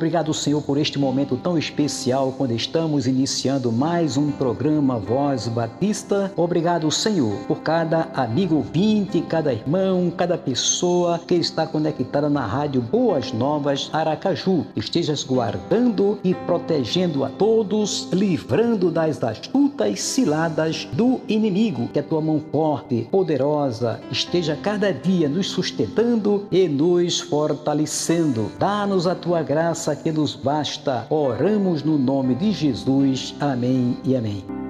Obrigado, Senhor, por este momento tão especial quando estamos iniciando mais um programa Voz Batista. Obrigado, Senhor, por cada amigo ouvinte, cada irmão, cada pessoa que está conectada na rádio Boas Novas Aracaju. Estejas guardando e protegendo a todos, livrando das astutas ciladas do inimigo. Que a tua mão forte, poderosa, esteja cada dia nos sustentando e nos fortalecendo. Dá-nos a tua graça graça que nos basta. Oramos no nome de Jesus. Amém e amém.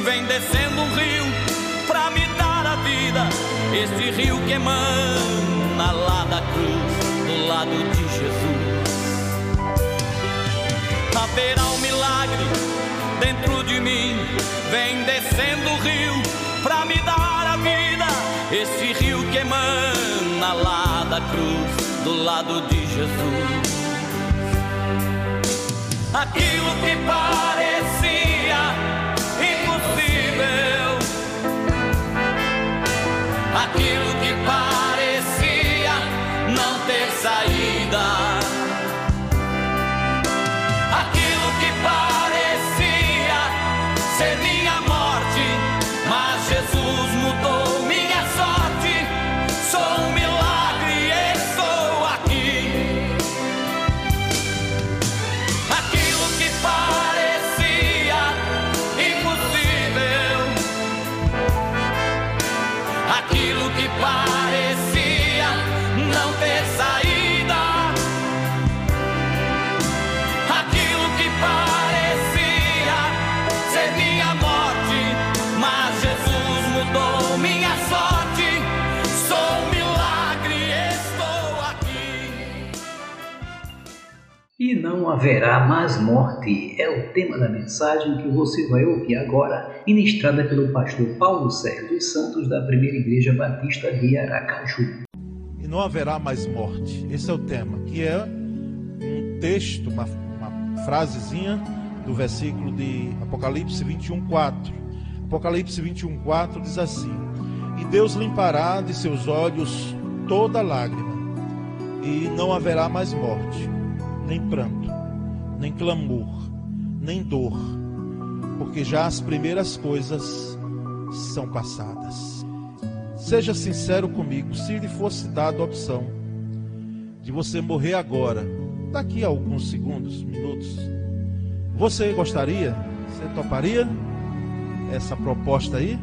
vem descendo um rio pra me dar a vida. Este rio que emana lá da cruz, do lado de Jesus. Haverá um milagre dentro de mim, vem descendo o rio pra me dar a vida. Este rio que emana lá da cruz, do lado de Jesus. Aquilo que parecia aquilo que parecia não ter saída, não haverá mais morte é o tema da mensagem que você vai ouvir agora, ministrada pelo pastor Paulo Sérgio dos Santos, da Primeira Igreja Batista de Aracaju. e não haverá mais morte. Esse é o tema, que é um texto, uma, uma frasezinha do versículo de Apocalipse 21, 4. Apocalipse 21, 4 diz assim: E Deus limpará de seus olhos toda lágrima, e não haverá mais morte, nem pranto, nem clamor, nem dor, porque já as primeiras coisas são passadas. Seja sincero comigo, se lhe fosse dada a opção de você morrer agora, daqui a alguns segundos, minutos, você gostaria? Você toparia essa proposta aí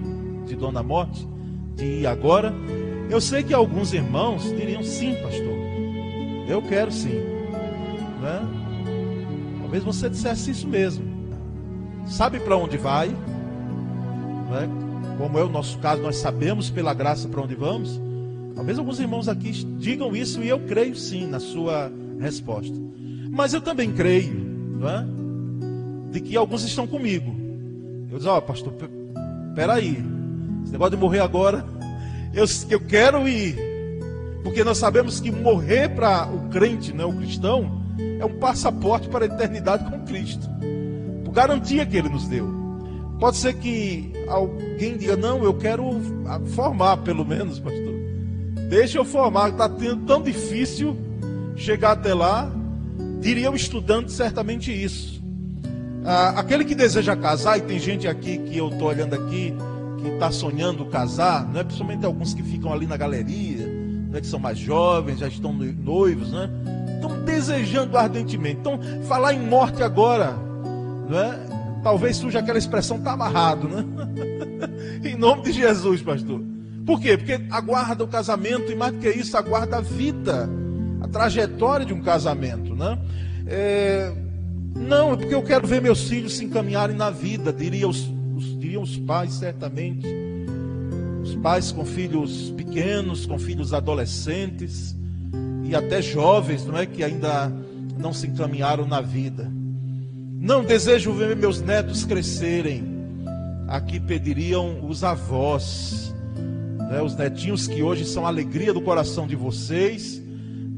de Dona Morte de ir agora? Eu sei que alguns irmãos diriam sim, pastor. Eu quero sim, né? Talvez você dissesse isso mesmo. Sabe para onde vai? não é? como é o nosso caso, nós sabemos pela graça para onde vamos. Talvez alguns irmãos aqui digam isso e eu creio sim na sua resposta. Mas eu também creio, não é? De que alguns estão comigo. Eu digo, ó, oh, pastor, peraí, esse negócio de morrer agora, eu, eu quero ir. Porque nós sabemos que morrer para o crente, né, o cristão, é um passaporte para a eternidade com Cristo. Por garantia que ele nos deu. Pode ser que alguém diga, não, eu quero formar pelo menos, pastor. Deixa eu formar, está tão difícil chegar até lá. Diria o estudante certamente isso. Ah, aquele que deseja casar, e tem gente aqui que eu estou olhando aqui, que está sonhando casar, não é? principalmente alguns que ficam ali na galeria, né, que são mais jovens, já estão noivos, né? Estão desejando ardentemente. Então, falar em morte agora, não é? talvez surja aquela expressão, está amarrado, né? em nome de Jesus, pastor. Por quê? Porque aguarda o casamento e mais do que isso, aguarda a vida, a trajetória de um casamento, né? É, não, é porque eu quero ver meus filhos se encaminharem na vida, diria os, os, diriam os pais, certamente. Os pais com filhos pequenos, com filhos adolescentes e até jovens, não é? Que ainda não se encaminharam na vida. Não desejo ver meus netos crescerem. Aqui pediriam os avós né, os netinhos que hoje são a alegria do coração de vocês,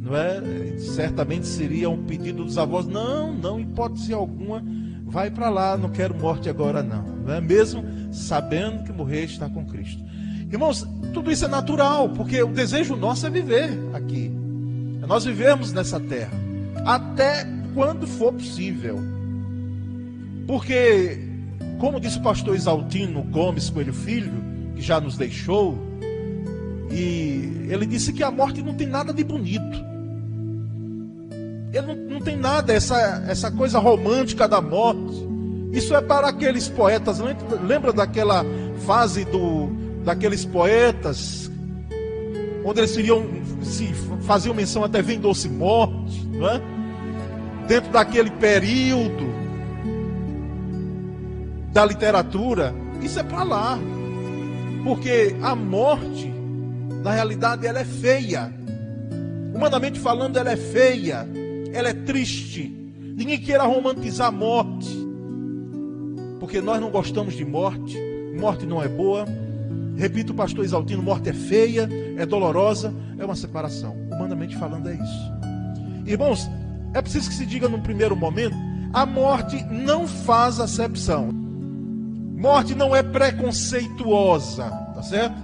não é? Certamente seria um pedido dos avós, não, não, hipótese alguma, vai para lá, não quero morte agora não, não é mesmo? Sabendo que morrer está com Cristo. Irmãos, tudo isso é natural, porque o desejo nosso é viver aqui. Nós vivemos nessa terra, até quando for possível. Porque, como disse o pastor Isaltino Gomes Coelho Filho, que já nos deixou, e ele disse que a morte não tem nada de bonito. Ele não, não tem nada, essa, essa coisa romântica da morte. Isso é para aqueles poetas. Lembra daquela fase do, daqueles poetas, onde eles iriam, se faziam menção até vem doce morte, não é? dentro daquele período da literatura. Isso é para lá. Porque a morte na realidade, ela é feia. Humanamente falando, ela é feia. Ela é triste. Ninguém queira romantizar a morte. Porque nós não gostamos de morte. Morte não é boa. Repito, pastor Isaltino, morte é feia, é dolorosa, é uma separação. Humanamente falando, é isso. Irmãos, é preciso que se diga num primeiro momento: a morte não faz acepção. Morte não é preconceituosa, tá certo?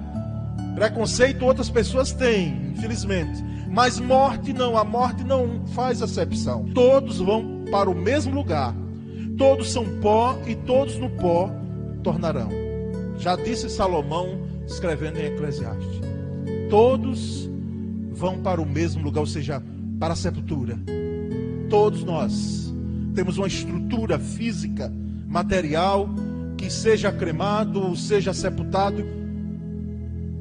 Preconceito outras pessoas têm, infelizmente. Mas morte não, a morte não faz acepção. Todos vão para o mesmo lugar. Todos são pó e todos no pó tornarão. Já disse Salomão escrevendo em Eclesiastes. Todos vão para o mesmo lugar, ou seja, para a sepultura. Todos nós temos uma estrutura física, material, que seja cremado, seja sepultado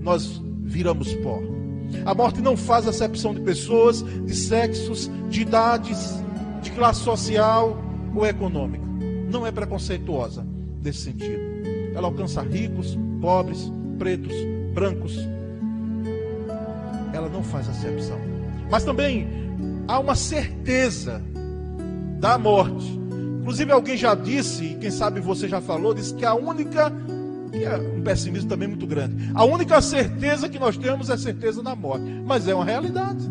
nós viramos pó. A morte não faz acepção de pessoas, de sexos, de idades, de classe social ou econômica. Não é preconceituosa nesse sentido. Ela alcança ricos, pobres, pretos, brancos. Ela não faz acepção. Mas também há uma certeza da morte. Inclusive alguém já disse, e quem sabe você já falou, disse que a única que é um pessimismo também muito grande. A única certeza que nós temos é a certeza da morte, mas é uma realidade.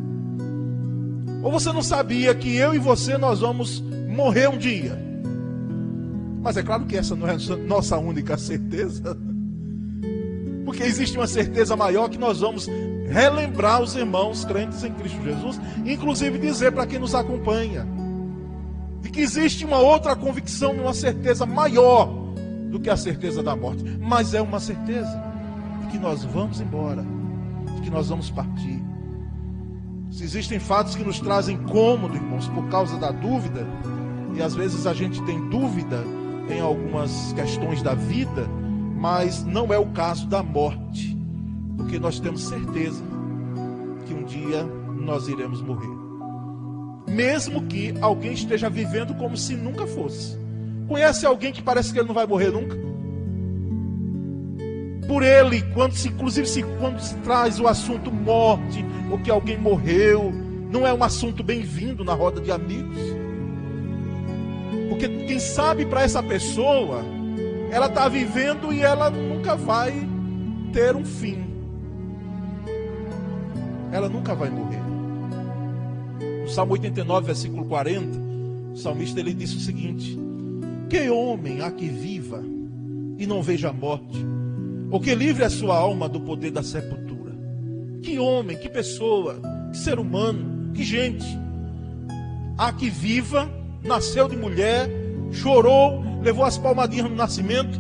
Ou você não sabia que eu e você nós vamos morrer um dia? Mas é claro que essa não é nossa única certeza. Porque existe uma certeza maior que nós vamos relembrar os irmãos crentes em Cristo Jesus, inclusive dizer para quem nos acompanha, de que existe uma outra convicção, uma certeza maior do que a certeza da morte, mas é uma certeza de que nós vamos embora, de que nós vamos partir. Se existem fatos que nos trazem cômodo, irmãos, por causa da dúvida, e às vezes a gente tem dúvida em algumas questões da vida, mas não é o caso da morte, porque nós temos certeza que um dia nós iremos morrer. Mesmo que alguém esteja vivendo como se nunca fosse. Conhece alguém que parece que ele não vai morrer nunca? por ele, quando se, inclusive se, quando se traz o assunto morte, ou que alguém morreu, não é um assunto bem-vindo na roda de amigos. Porque quem sabe para essa pessoa, ela está vivendo e ela nunca vai ter um fim. Ela nunca vai morrer. No Salmo 89, versículo 40, o salmista ele disse o seguinte: Que homem há que viva e não veja a morte, ou que livre a sua alma do poder da sepultura? Que homem, que pessoa, que ser humano, que gente há que viva, nasceu de mulher, chorou, levou as palmadinhas no nascimento.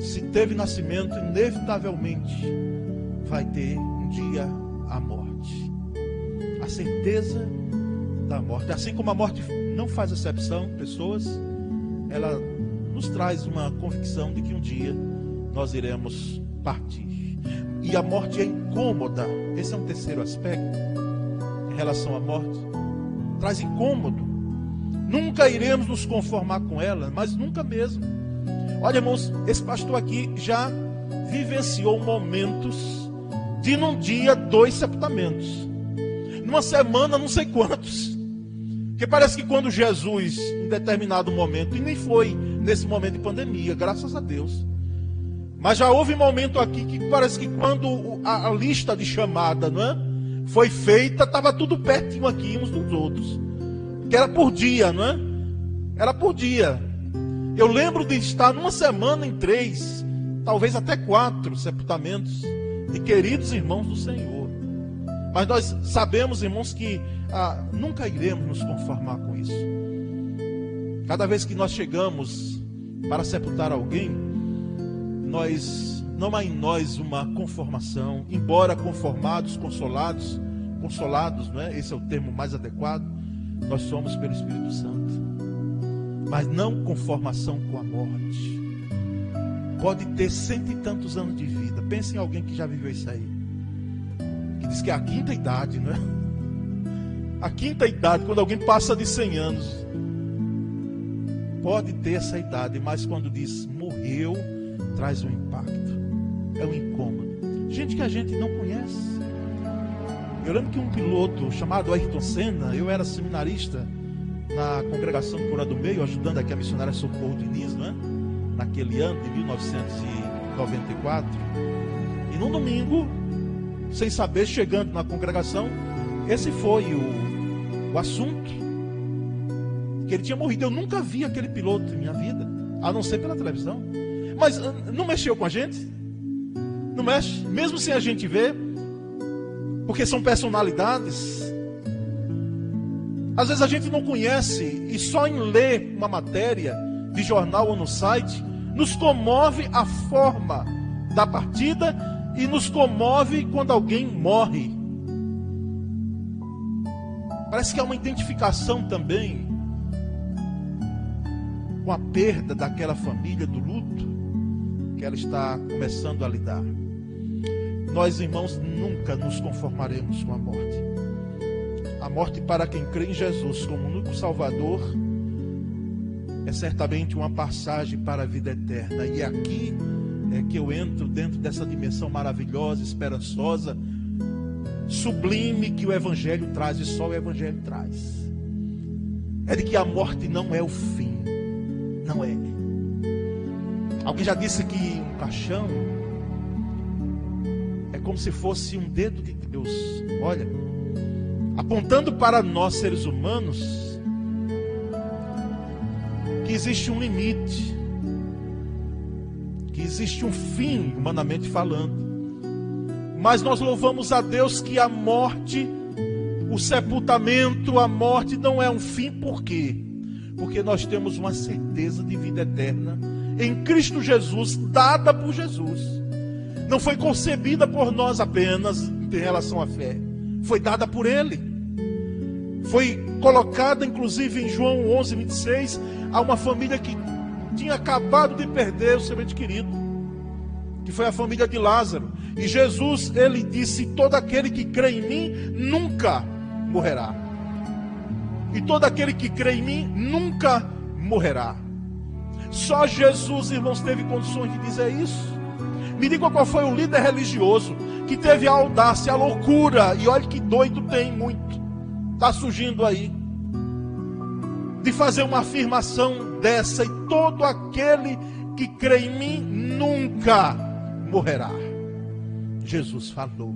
Se teve nascimento, inevitavelmente vai ter um dia a morte. A certeza da morte. Assim como a morte não faz exceção, pessoas, ela nos traz uma convicção de que um dia nós iremos partir. E a morte é incômoda. Esse é um terceiro aspecto em relação à morte. Traz incômodo. Nunca iremos nos conformar com ela, mas nunca mesmo. Olha, irmãos, esse pastor aqui já vivenciou momentos de num dia dois sepultamentos. Numa semana, não sei quantos. Porque parece que quando Jesus, em determinado momento, e nem foi nesse momento de pandemia, graças a Deus. Mas já houve momento aqui que parece que quando a, lista de chamada não é, foi feita, estava tudo pertinho aqui uns dos outros. Que era por dia, não é? Era por dia. Eu lembro de estar numa semana em três, talvez até quatro sepultamentos de queridos irmãos do Senhor. Mas nós sabemos, irmãos, que ah, nunca iremos nos conformar com isso. Cada vez que nós chegamos para sepultar alguém, nós não há em nós uma conformação, embora conformados, consolados, consolados, não é? Esse é o termo mais adequado. Nós somos pelo Espírito Santo. Mas não conformação com a morte. Pode ter cento e tantos anos de vida. Pense em alguém que já viveu isso aí. Que diz que é a quinta idade, não é? A quinta idade, quando alguém passa de 100 anos. Pode ter essa idade, mas quando diz morreu, traz um impacto. É um incômodo. Gente que a gente não conhece. Eu lembro que um piloto chamado Ayrton Senna, eu era seminarista na congregação Cura do Meio, ajudando aqui a missionária Socorro Diniz, não é? naquele ano de 1994. E num domingo, sem saber, chegando na congregação, esse foi o, o assunto. Que ele tinha morrido. Eu nunca vi aquele piloto em minha vida, a não ser pela televisão. Mas ah, não mexeu com a gente? Não mexe, mesmo sem a gente ver, porque são personalidades. Às vezes a gente não conhece e só em ler uma matéria de jornal ou no site, nos comove a forma da partida e nos comove quando alguém morre. Parece que há uma identificação também com a perda daquela família, do luto que ela está começando a lidar. Nós, irmãos, nunca nos conformaremos com a morte. A morte para quem crê em Jesus como único Salvador é certamente uma passagem para a vida eterna. E aqui é que eu entro dentro dessa dimensão maravilhosa, esperançosa, sublime que o Evangelho traz, e só o Evangelho traz. É de que a morte não é o fim. Não é. Alguém já disse que um caixão como se fosse um dedo de Deus. Olha, apontando para nós seres humanos, que existe um limite, que existe um fim, humanamente falando. Mas nós louvamos a Deus que a morte, o sepultamento, a morte não é um fim, por quê? Porque nós temos uma certeza de vida eterna em Cristo Jesus, dada por Jesus. Não foi concebida por nós apenas em relação à fé, foi dada por Ele. Foi colocada, inclusive, em João 11, 26, a uma família que tinha acabado de perder o seu ente querido, que foi a família de Lázaro. E Jesus, ele disse: Todo aquele que crê em mim nunca morrerá. E todo aquele que crê em mim nunca morrerá. Só Jesus, irmãos, teve condições de dizer isso. Me diga qual foi o líder religioso que teve a audácia, a loucura, e olha que doido tem muito, está surgindo aí, de fazer uma afirmação dessa, e todo aquele que crê em mim nunca morrerá. Jesus falou.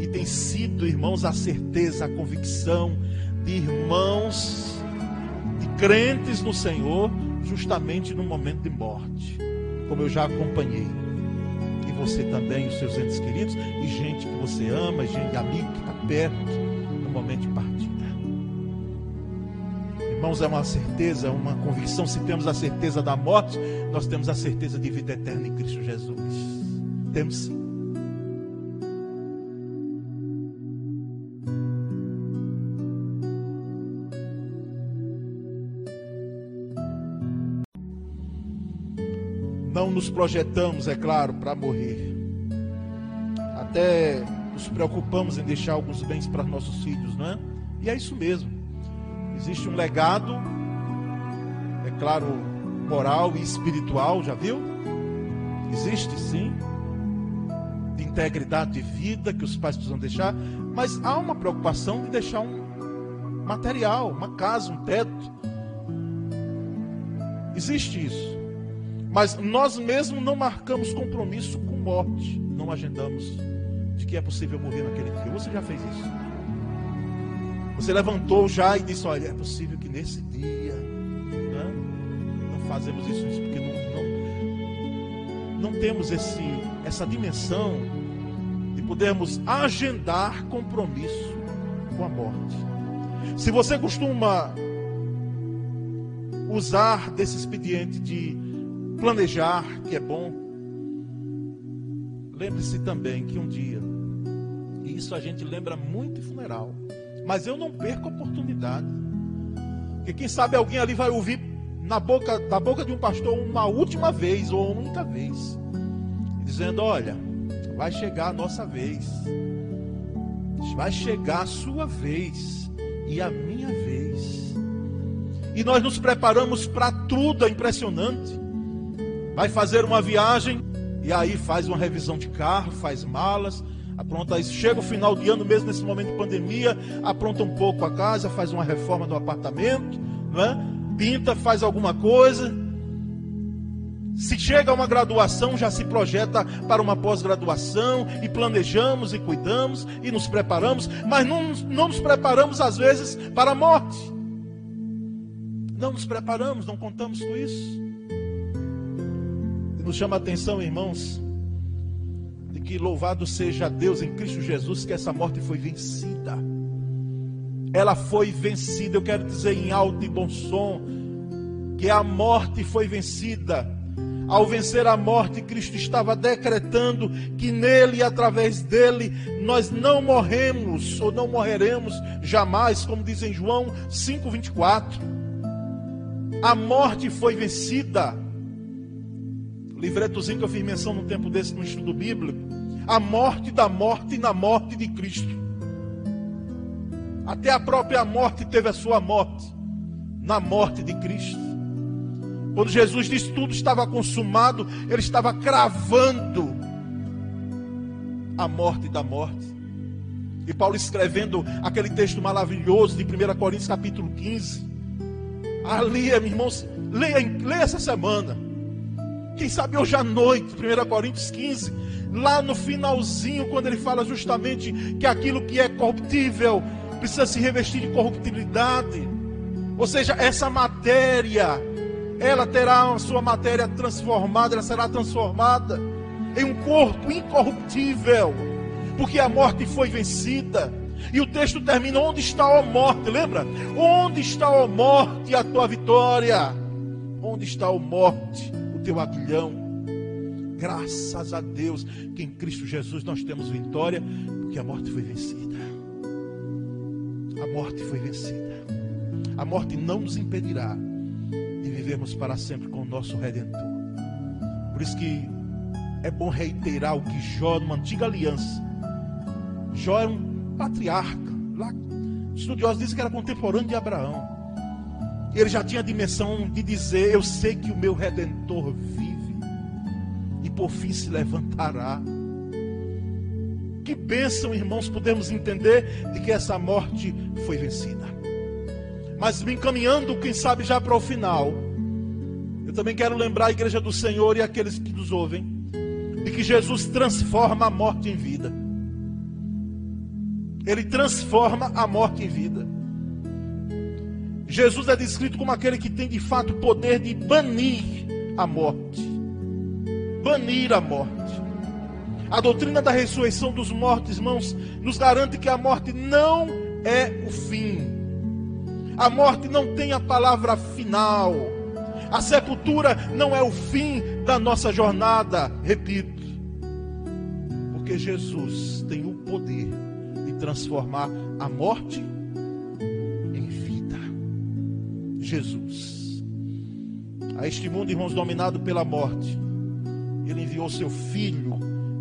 E tem sido, irmãos, a certeza, a convicção de irmãos, de crentes no Senhor, justamente no momento de morte, como eu já acompanhei. Você também, os seus entes queridos, e gente que você ama, gente amigo que está perto, no momento de partida. Irmãos, é uma certeza, uma convicção. Se temos a certeza da morte, nós temos a certeza de vida eterna em Cristo Jesus. Temos sim. Nos projetamos, é claro, para morrer. Até nos preocupamos em deixar alguns bens para nossos filhos, não é? E é isso mesmo. Existe um legado, é claro, moral e espiritual, já viu? Existe sim, de integridade de vida que os pais precisam deixar, mas há uma preocupação de deixar um material, uma casa, um teto. Existe isso. Mas nós mesmos não marcamos compromisso com morte, não agendamos de que é possível morrer naquele dia. Você já fez isso? Você levantou já e disse: Olha, é possível que nesse dia. Né? Não fazemos isso, isso porque não, não, não temos esse, essa dimensão de podermos agendar compromisso com a morte. Se você costuma usar desse expediente de planejar, que é bom, lembre-se também que um dia, e isso a gente lembra muito em funeral, mas eu não perco a oportunidade. Porque quem sabe alguém ali vai ouvir na boca, da boca de um pastor uma última vez ou uma única vez. Dizendo: Olha, vai chegar a nossa vez. Vai chegar a sua vez e a minha vez. E nós nos preparamos para tudo, é impressionante. Vai fazer uma viagem e aí faz uma revisão de carro, faz malas, apronta isso. Chega o final de ano, mesmo nesse momento de pandemia, apronta um pouco a casa, faz uma reforma do apartamento, não é? pinta, faz alguma coisa. Se chega a uma graduação, já se projeta para uma pós-graduação e planejamos e cuidamos e nos preparamos, mas não, não nos preparamos às vezes para a morte. Não nos preparamos, não contamos com isso. Nos chama a atenção, irmãos, que louvado seja Deus em Cristo Jesus, que essa morte foi vencida. Ela foi vencida, eu quero dizer em alto e bom som, que a morte foi vencida. Ao vencer a morte, Cristo estava decretando que nele e através dele nós não morremos ou não morreremos jamais, como diz em João 5:24. A morte foi vencida livretozinho que eu fiz menção no tempo desse no estudo bíblico, a morte da morte na morte de Cristo. Até a própria morte teve a sua morte na morte de Cristo. Quando Jesus disse tudo estava consumado, ele estava cravando a morte da morte. E Paulo escrevendo aquele texto maravilhoso de 1 Coríntios capítulo 15. Ali, meus irmãos, leia, leia essa semana. Quem sabe hoje à noite, 1 Coríntios 15, lá no finalzinho, quando ele fala justamente que aquilo que é corruptível precisa se revestir de corruptibilidade. Ou seja, essa matéria, ela terá a sua matéria transformada, ela será transformada em um corpo incorruptível, porque a morte foi vencida. E o texto termina: Onde está a morte? Lembra? Onde está a morte a tua vitória? Onde está a morte teu aguilhão. Graças a Deus que em Cristo Jesus nós temos vitória, porque a morte foi vencida. A morte foi vencida. A morte não nos impedirá de vivermos para sempre com o nosso Redentor. Por isso que é bom reiterar o que Jó, numa antiga aliança, Jó era um patriarca. Lá, estudiosos dizem que era contemporâneo de Abraão. Ele já tinha a dimensão de dizer: Eu sei que o meu redentor vive por fim se levantará. Que bênção, irmãos, podemos entender de que essa morte foi vencida. Mas me encaminhando, quem sabe, já para o final, eu também quero lembrar a igreja do Senhor e aqueles que nos ouvem, de que Jesus transforma a morte em vida. Ele transforma a morte em vida. Jesus é descrito como aquele que tem de fato o poder de banir a morte. Banir a morte. A doutrina da ressurreição dos mortos, irmãos, nos garante que a morte não é o fim. A morte não tem a palavra final. A sepultura não é o fim da nossa jornada, repito. Porque Jesus tem o poder de transformar a morte Jesus. A este mundo, irmãos, dominado pela morte, ele enviou seu filho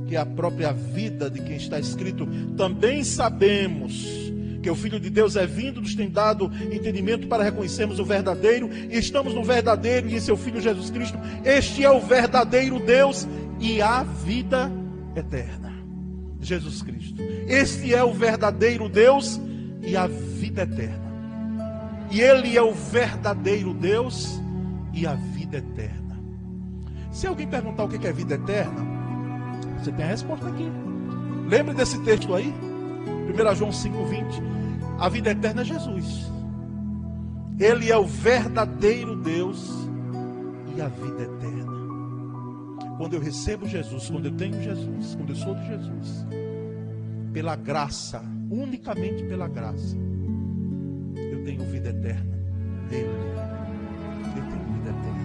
que é a própria vida de quem está escrito, também sabemos que o Filho de Deus é vindo, nos tem dado entendimento para reconhecermos o verdadeiro, e estamos no verdadeiro e em seu Filho Jesus Cristo. Este é o verdadeiro Deus e a vida eterna. Jesus Cristo. Este é o verdadeiro Deus e a vida eterna. E Ele é o verdadeiro Deus e a vida eterna. Se alguém perguntar o que é vida eterna, você tem a resposta aqui. Lembre desse texto aí? 1 João 5,20. A vida eterna é Jesus. Ele é o verdadeiro Deus e a vida eterna. Quando eu recebo Jesus, quando eu tenho Jesus, quando eu sou de Jesus, pela graça, unicamente pela graça, tenho vida eterna nele. Eu tenho vida eterna.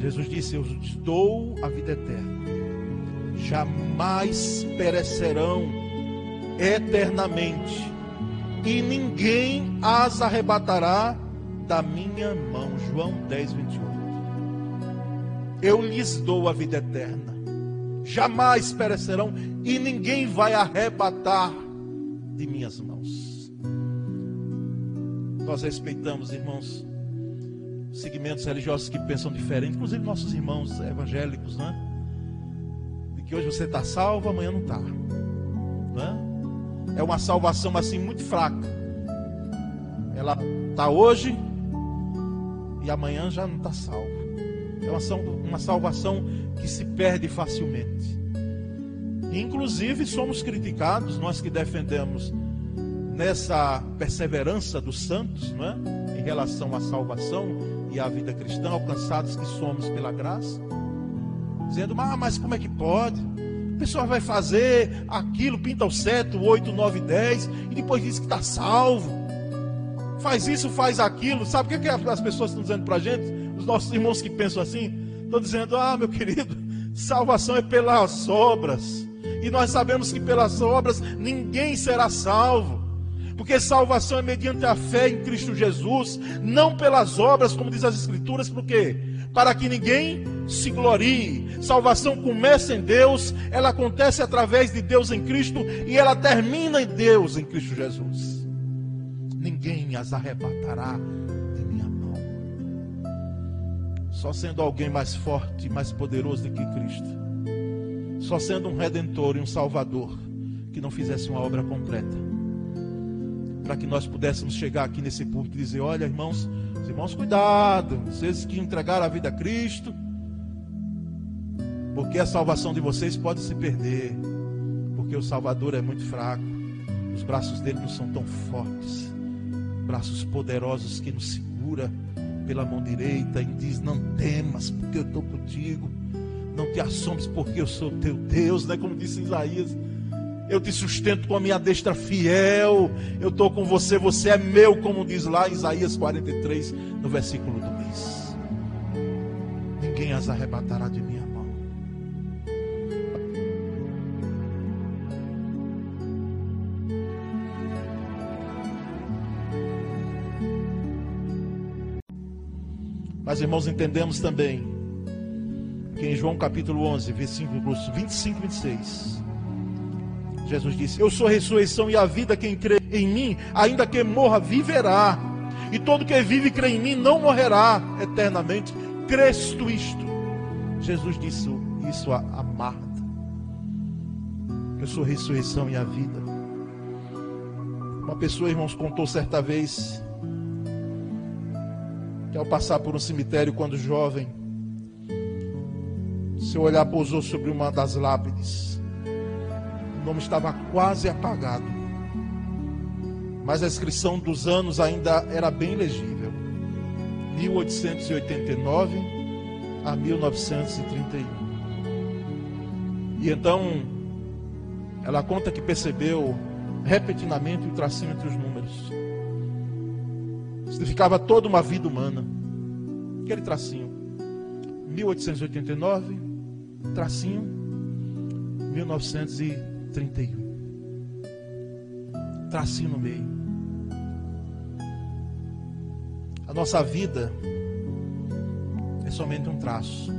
Jesus disse: Eu te dou a vida eterna jamais perecerão eternamente, e ninguém as arrebatará da minha mão. João 10, 28. Eu lhes dou a vida eterna, jamais perecerão, e ninguém vai arrebatar de minhas mãos. Nós respeitamos, irmãos, segmentos religiosos que pensam diferente, inclusive nossos irmãos evangélicos, né? que hoje você está salvo, amanhã não está. É? é uma salvação assim muito fraca. Ela está hoje e amanhã já não está salvo. É uma salvação que se perde facilmente. Inclusive somos criticados, nós que defendemos nessa perseverança dos santos, não é? em relação à salvação e à vida cristã, alcançados que somos pela graça dizendo, ah, mas como é que pode? A pessoa vai fazer aquilo, pinta o seto, 8, 9, 10, e depois diz que está salvo. Faz isso, faz aquilo. Sabe o que, é que as pessoas estão dizendo para a gente? Os nossos irmãos que pensam assim, estão dizendo, ah, meu querido, salvação é pelas obras. E nós sabemos que pelas obras ninguém será salvo. Porque salvação é mediante a fé em Cristo Jesus, não pelas obras, como diz as Escrituras, por quê? Para que ninguém se glorie. Salvação começa em Deus, ela acontece através de Deus em Cristo e ela termina em Deus em Cristo Jesus. Ninguém as arrebatará de minha mão. Só sendo alguém mais forte, mais poderoso do que Cristo. Só sendo um redentor e um salvador que não fizesse uma obra completa. Para que nós pudéssemos chegar aqui nesse púlpito e dizer: Olha, irmãos, irmãos, cuidado, vocês que entregaram a vida a Cristo, porque a salvação de vocês pode se perder. Porque o Salvador é muito fraco. Os braços dele não são tão fortes. Braços poderosos que nos segura pela mão direita e diz: Não temas, porque eu estou contigo. Não te assombres, porque eu sou teu Deus, né? Como disse Isaías. Eu te sustento com a minha destra fiel. Eu estou com você, você é meu, como diz lá Isaías 43, no versículo 2. Ninguém as arrebatará de mim. Mas, irmãos, entendemos também que em João capítulo 11, versículos 25 e 26, Jesus disse: Eu sou a ressurreição e a vida, quem crê em mim, ainda que morra, viverá. E todo que vive e crê em mim não morrerá eternamente. Crês tu isto? Jesus disse isso a, a Marta. Eu sou a ressurreição e a vida. Uma pessoa, irmãos, contou certa vez que ao passar por um cemitério quando jovem, seu olhar pousou sobre uma das lápides. O nome estava quase apagado, mas a inscrição dos anos ainda era bem legível. 1889 a 1931. E então ela conta que percebeu repentinamente o tracinho entre os números. Significava toda uma vida humana. Aquele tracinho. 1889, tracinho 1931. Tracinho no meio. A nossa vida é somente um traço.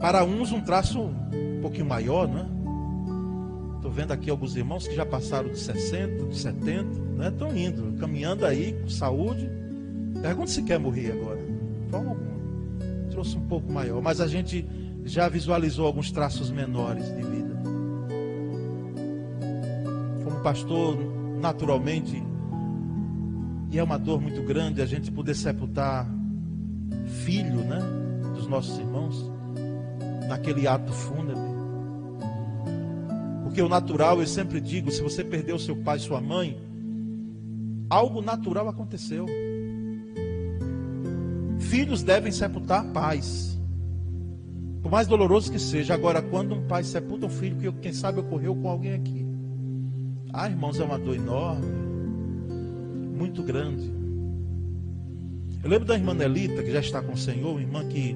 Para uns, um traço um pouquinho maior, não é? Estou vendo aqui alguns irmãos que já passaram de 60, de 70, né? Estão indo, caminhando aí com saúde. Pergunta se quer morrer agora. Forma alguma. Trouxe um pouco maior, mas a gente já visualizou alguns traços menores de vida. Pastor, naturalmente, e é uma dor muito grande a gente poder sepultar filho, né, dos nossos irmãos naquele ato fúnebre. Porque o natural, eu sempre digo, se você perdeu seu pai, sua mãe, algo natural aconteceu. Filhos devem sepultar pais. Por mais doloroso que seja, agora quando um pai sepulta um filho, que quem sabe ocorreu com alguém aqui. Ah, irmãos, é uma dor enorme, muito grande. Eu lembro da irmã Nelita, que já está com o Senhor, irmã que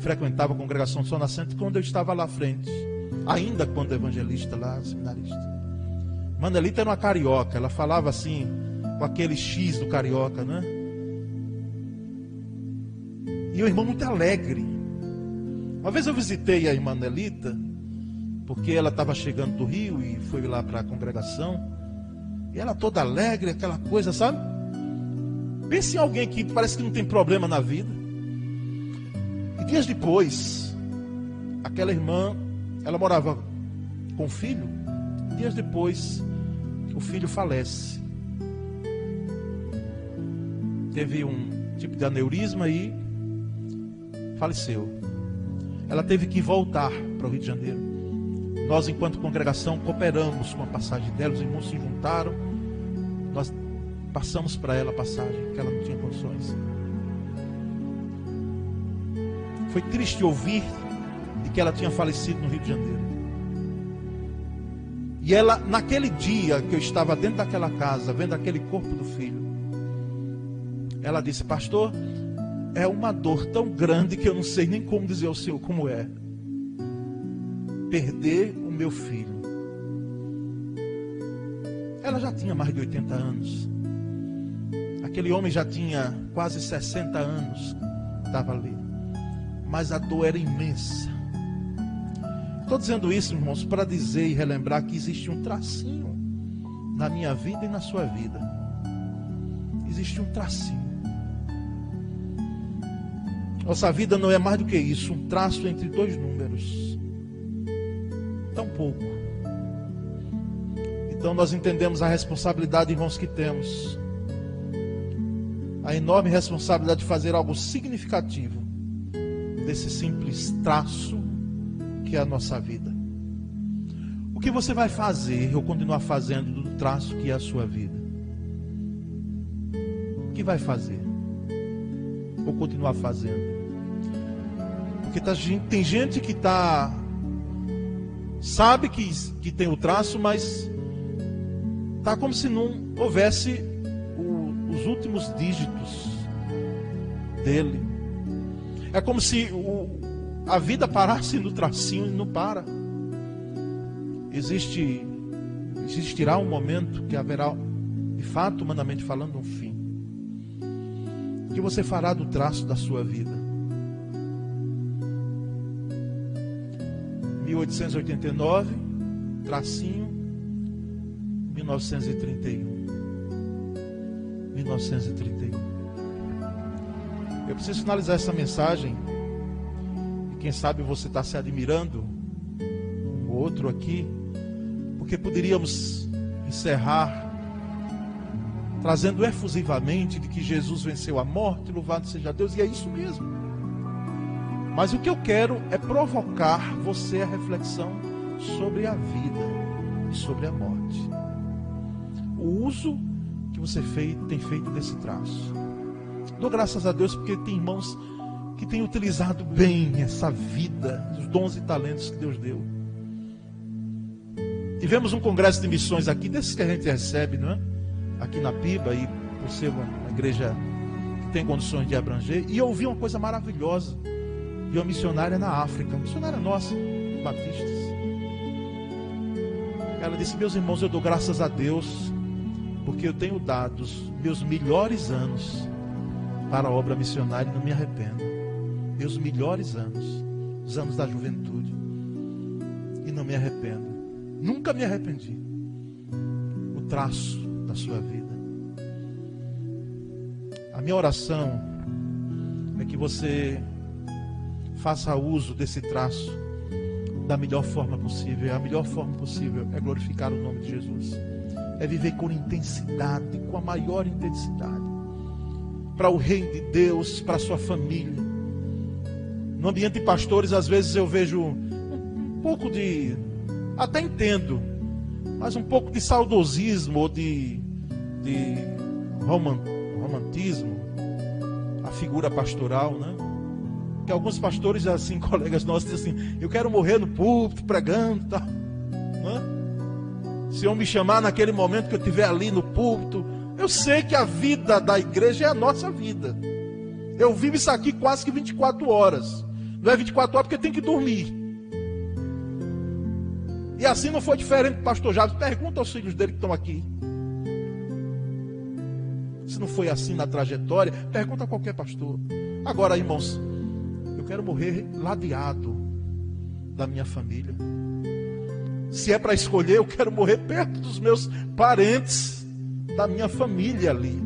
frequentava a congregação Sol Nascente, quando eu estava lá à frente ainda quando evangelista lá, seminarista. Manelita era uma carioca, ela falava assim, com aquele X do carioca, né? E o irmão muito alegre. Uma vez eu visitei a irmã Nelita, porque ela estava chegando do Rio e foi lá para a congregação. E ela toda alegre, aquela coisa, sabe? Pense em alguém que parece que não tem problema na vida. E dias depois, aquela irmã ela morava com o filho. Dias depois, o filho falece. Teve um tipo de aneurisma e faleceu. Ela teve que voltar para o Rio de Janeiro. Nós, enquanto congregação, cooperamos com a passagem dela. Os irmãos se juntaram. Nós passamos para ela a passagem, que ela não tinha condições. Foi triste ouvir de que ela tinha falecido no Rio de Janeiro. E ela, naquele dia que eu estava dentro daquela casa, vendo aquele corpo do filho, ela disse: Pastor, é uma dor tão grande que eu não sei nem como dizer ao Senhor como é. Perder o meu filho. Ela já tinha mais de 80 anos. Aquele homem já tinha quase 60 anos. Estava ali. Mas a dor era imensa. Estou dizendo isso, irmãos, para dizer e relembrar que existe um tracinho na minha vida e na sua vida. Existe um tracinho. Nossa vida não é mais do que isso, um traço entre dois números. Pouco. Então nós entendemos a responsabilidade, irmãos, que temos. A enorme responsabilidade de fazer algo significativo desse simples traço que é a nossa vida. O que você vai fazer ou continuar fazendo do traço que é a sua vida? O que vai fazer? Ou continuar fazendo? Porque tá, tem gente que tá sabe que, que tem o traço, mas tá como se não houvesse o, os últimos dígitos dele. É como se o, a vida parasse no tracinho e não para. Existe, existirá um momento que haverá, de fato, humanamente falando, um fim. Que você fará do traço da sua vida. 1889, tracinho, 1931. 1931. Eu preciso finalizar essa mensagem Quem sabe você está se admirando, um outro aqui, porque poderíamos encerrar trazendo efusivamente de que Jesus venceu a morte, louvado seja Deus, e é isso mesmo. Mas o que eu quero é provocar você a reflexão sobre a vida e sobre a morte. O uso que você tem feito desse traço. Dou graças a Deus porque tem irmãos que têm utilizado bem essa vida, os dons e talentos que Deus deu. Tivemos um congresso de missões aqui, desses que a gente recebe, não é? Aqui na Piba, e por ser uma igreja que tem condições de abranger, e eu ouvi uma coisa maravilhosa de uma missionária na África, uma missionária nossa, batistas. Ela disse: Meus irmãos, eu dou graças a Deus, porque eu tenho dado os meus melhores anos para a obra missionária e não me arrependo. Meus melhores anos, os anos da juventude, e não me arrependo. Nunca me arrependi. O traço da sua vida. A minha oração é que você faça uso desse traço da melhor forma possível. A melhor forma possível é glorificar o nome de Jesus. É viver com intensidade, com a maior intensidade. Para o reino de Deus, para a sua família. No ambiente de pastores, às vezes eu vejo um pouco de até entendo, mas um pouco de saudosismo ou de, de romantismo, a figura pastoral, né? Alguns pastores, assim, colegas nossos, dizem assim: eu quero morrer no púlpito, pregando, tá? Né? Se eu me chamar naquele momento que eu estiver ali no púlpito, eu sei que a vida da igreja é a nossa vida. Eu vivo isso aqui quase que 24 horas. Não é 24 horas porque tem que dormir. E assim não foi diferente pastor Javes. Pergunta aos filhos dele que estão aqui. Se não foi assim na trajetória, pergunta a qualquer pastor. Agora, irmãos, quero morrer ladeado da minha família. Se é para escolher, eu quero morrer perto dos meus parentes, da minha família ali.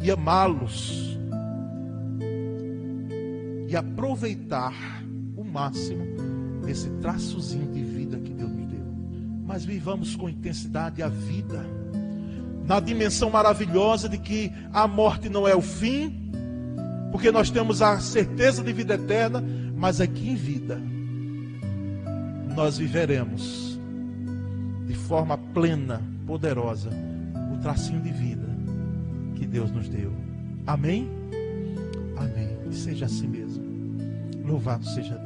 E amá-los. E aproveitar máximo esse traçozinho de vida que Deus nos deu. Mas vivamos com intensidade a vida, na dimensão maravilhosa de que a morte não é o fim, porque nós temos a certeza de vida eterna, mas aqui em vida nós viveremos de forma plena, poderosa, o tracinho de vida que Deus nos deu. Amém? Amém. E seja assim mesmo. Louvado seja Deus.